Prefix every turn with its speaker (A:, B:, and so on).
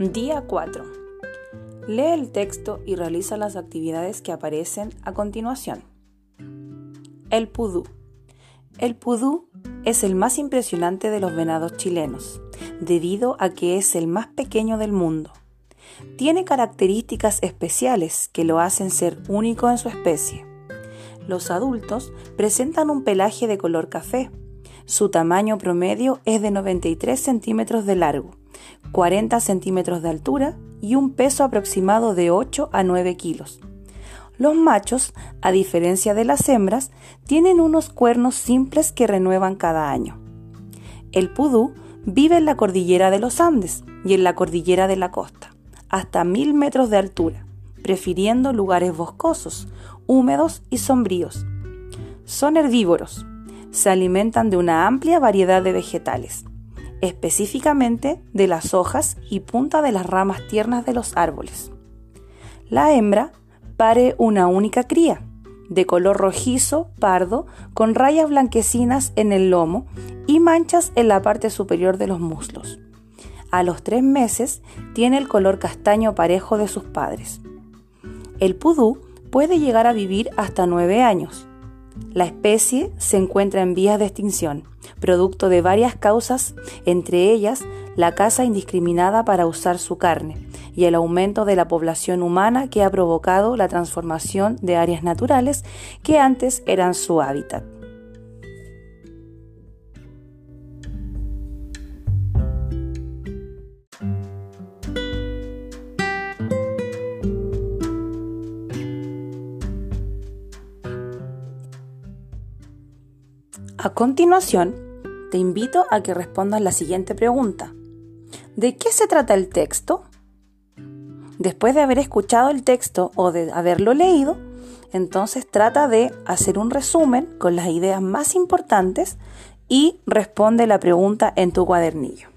A: Día 4. Lee el texto y realiza las actividades que aparecen a continuación. El pudú. El pudú es el más impresionante de los venados chilenos, debido a que es el más pequeño del mundo. Tiene características especiales que lo hacen ser único en su especie. Los adultos presentan un pelaje de color café. Su tamaño promedio es de 93 centímetros de largo 40 centímetros de altura y un peso aproximado de 8 a 9 kilos. Los machos, a diferencia de las hembras, tienen unos cuernos simples que renuevan cada año. El pudú vive en la cordillera de los Andes y en la cordillera de la costa, hasta mil metros de altura, prefiriendo lugares boscosos, húmedos y sombríos. Son herbívoros. Se alimentan de una amplia variedad de vegetales específicamente de las hojas y punta de las ramas tiernas de los árboles. La hembra pare una única cría, de color rojizo, pardo, con rayas blanquecinas en el lomo y manchas en la parte superior de los muslos. A los tres meses tiene el color castaño parejo de sus padres. El pudú puede llegar a vivir hasta nueve años. La especie se encuentra en vías de extinción, producto de varias causas, entre ellas la caza indiscriminada para usar su carne y el aumento de la población humana que ha provocado la transformación de áreas naturales que antes eran su hábitat. A continuación, te invito a que respondas la siguiente pregunta. ¿De qué se trata el texto? Después de haber escuchado el texto o de haberlo leído, entonces trata de hacer un resumen con las ideas más importantes y responde la pregunta en tu cuadernillo.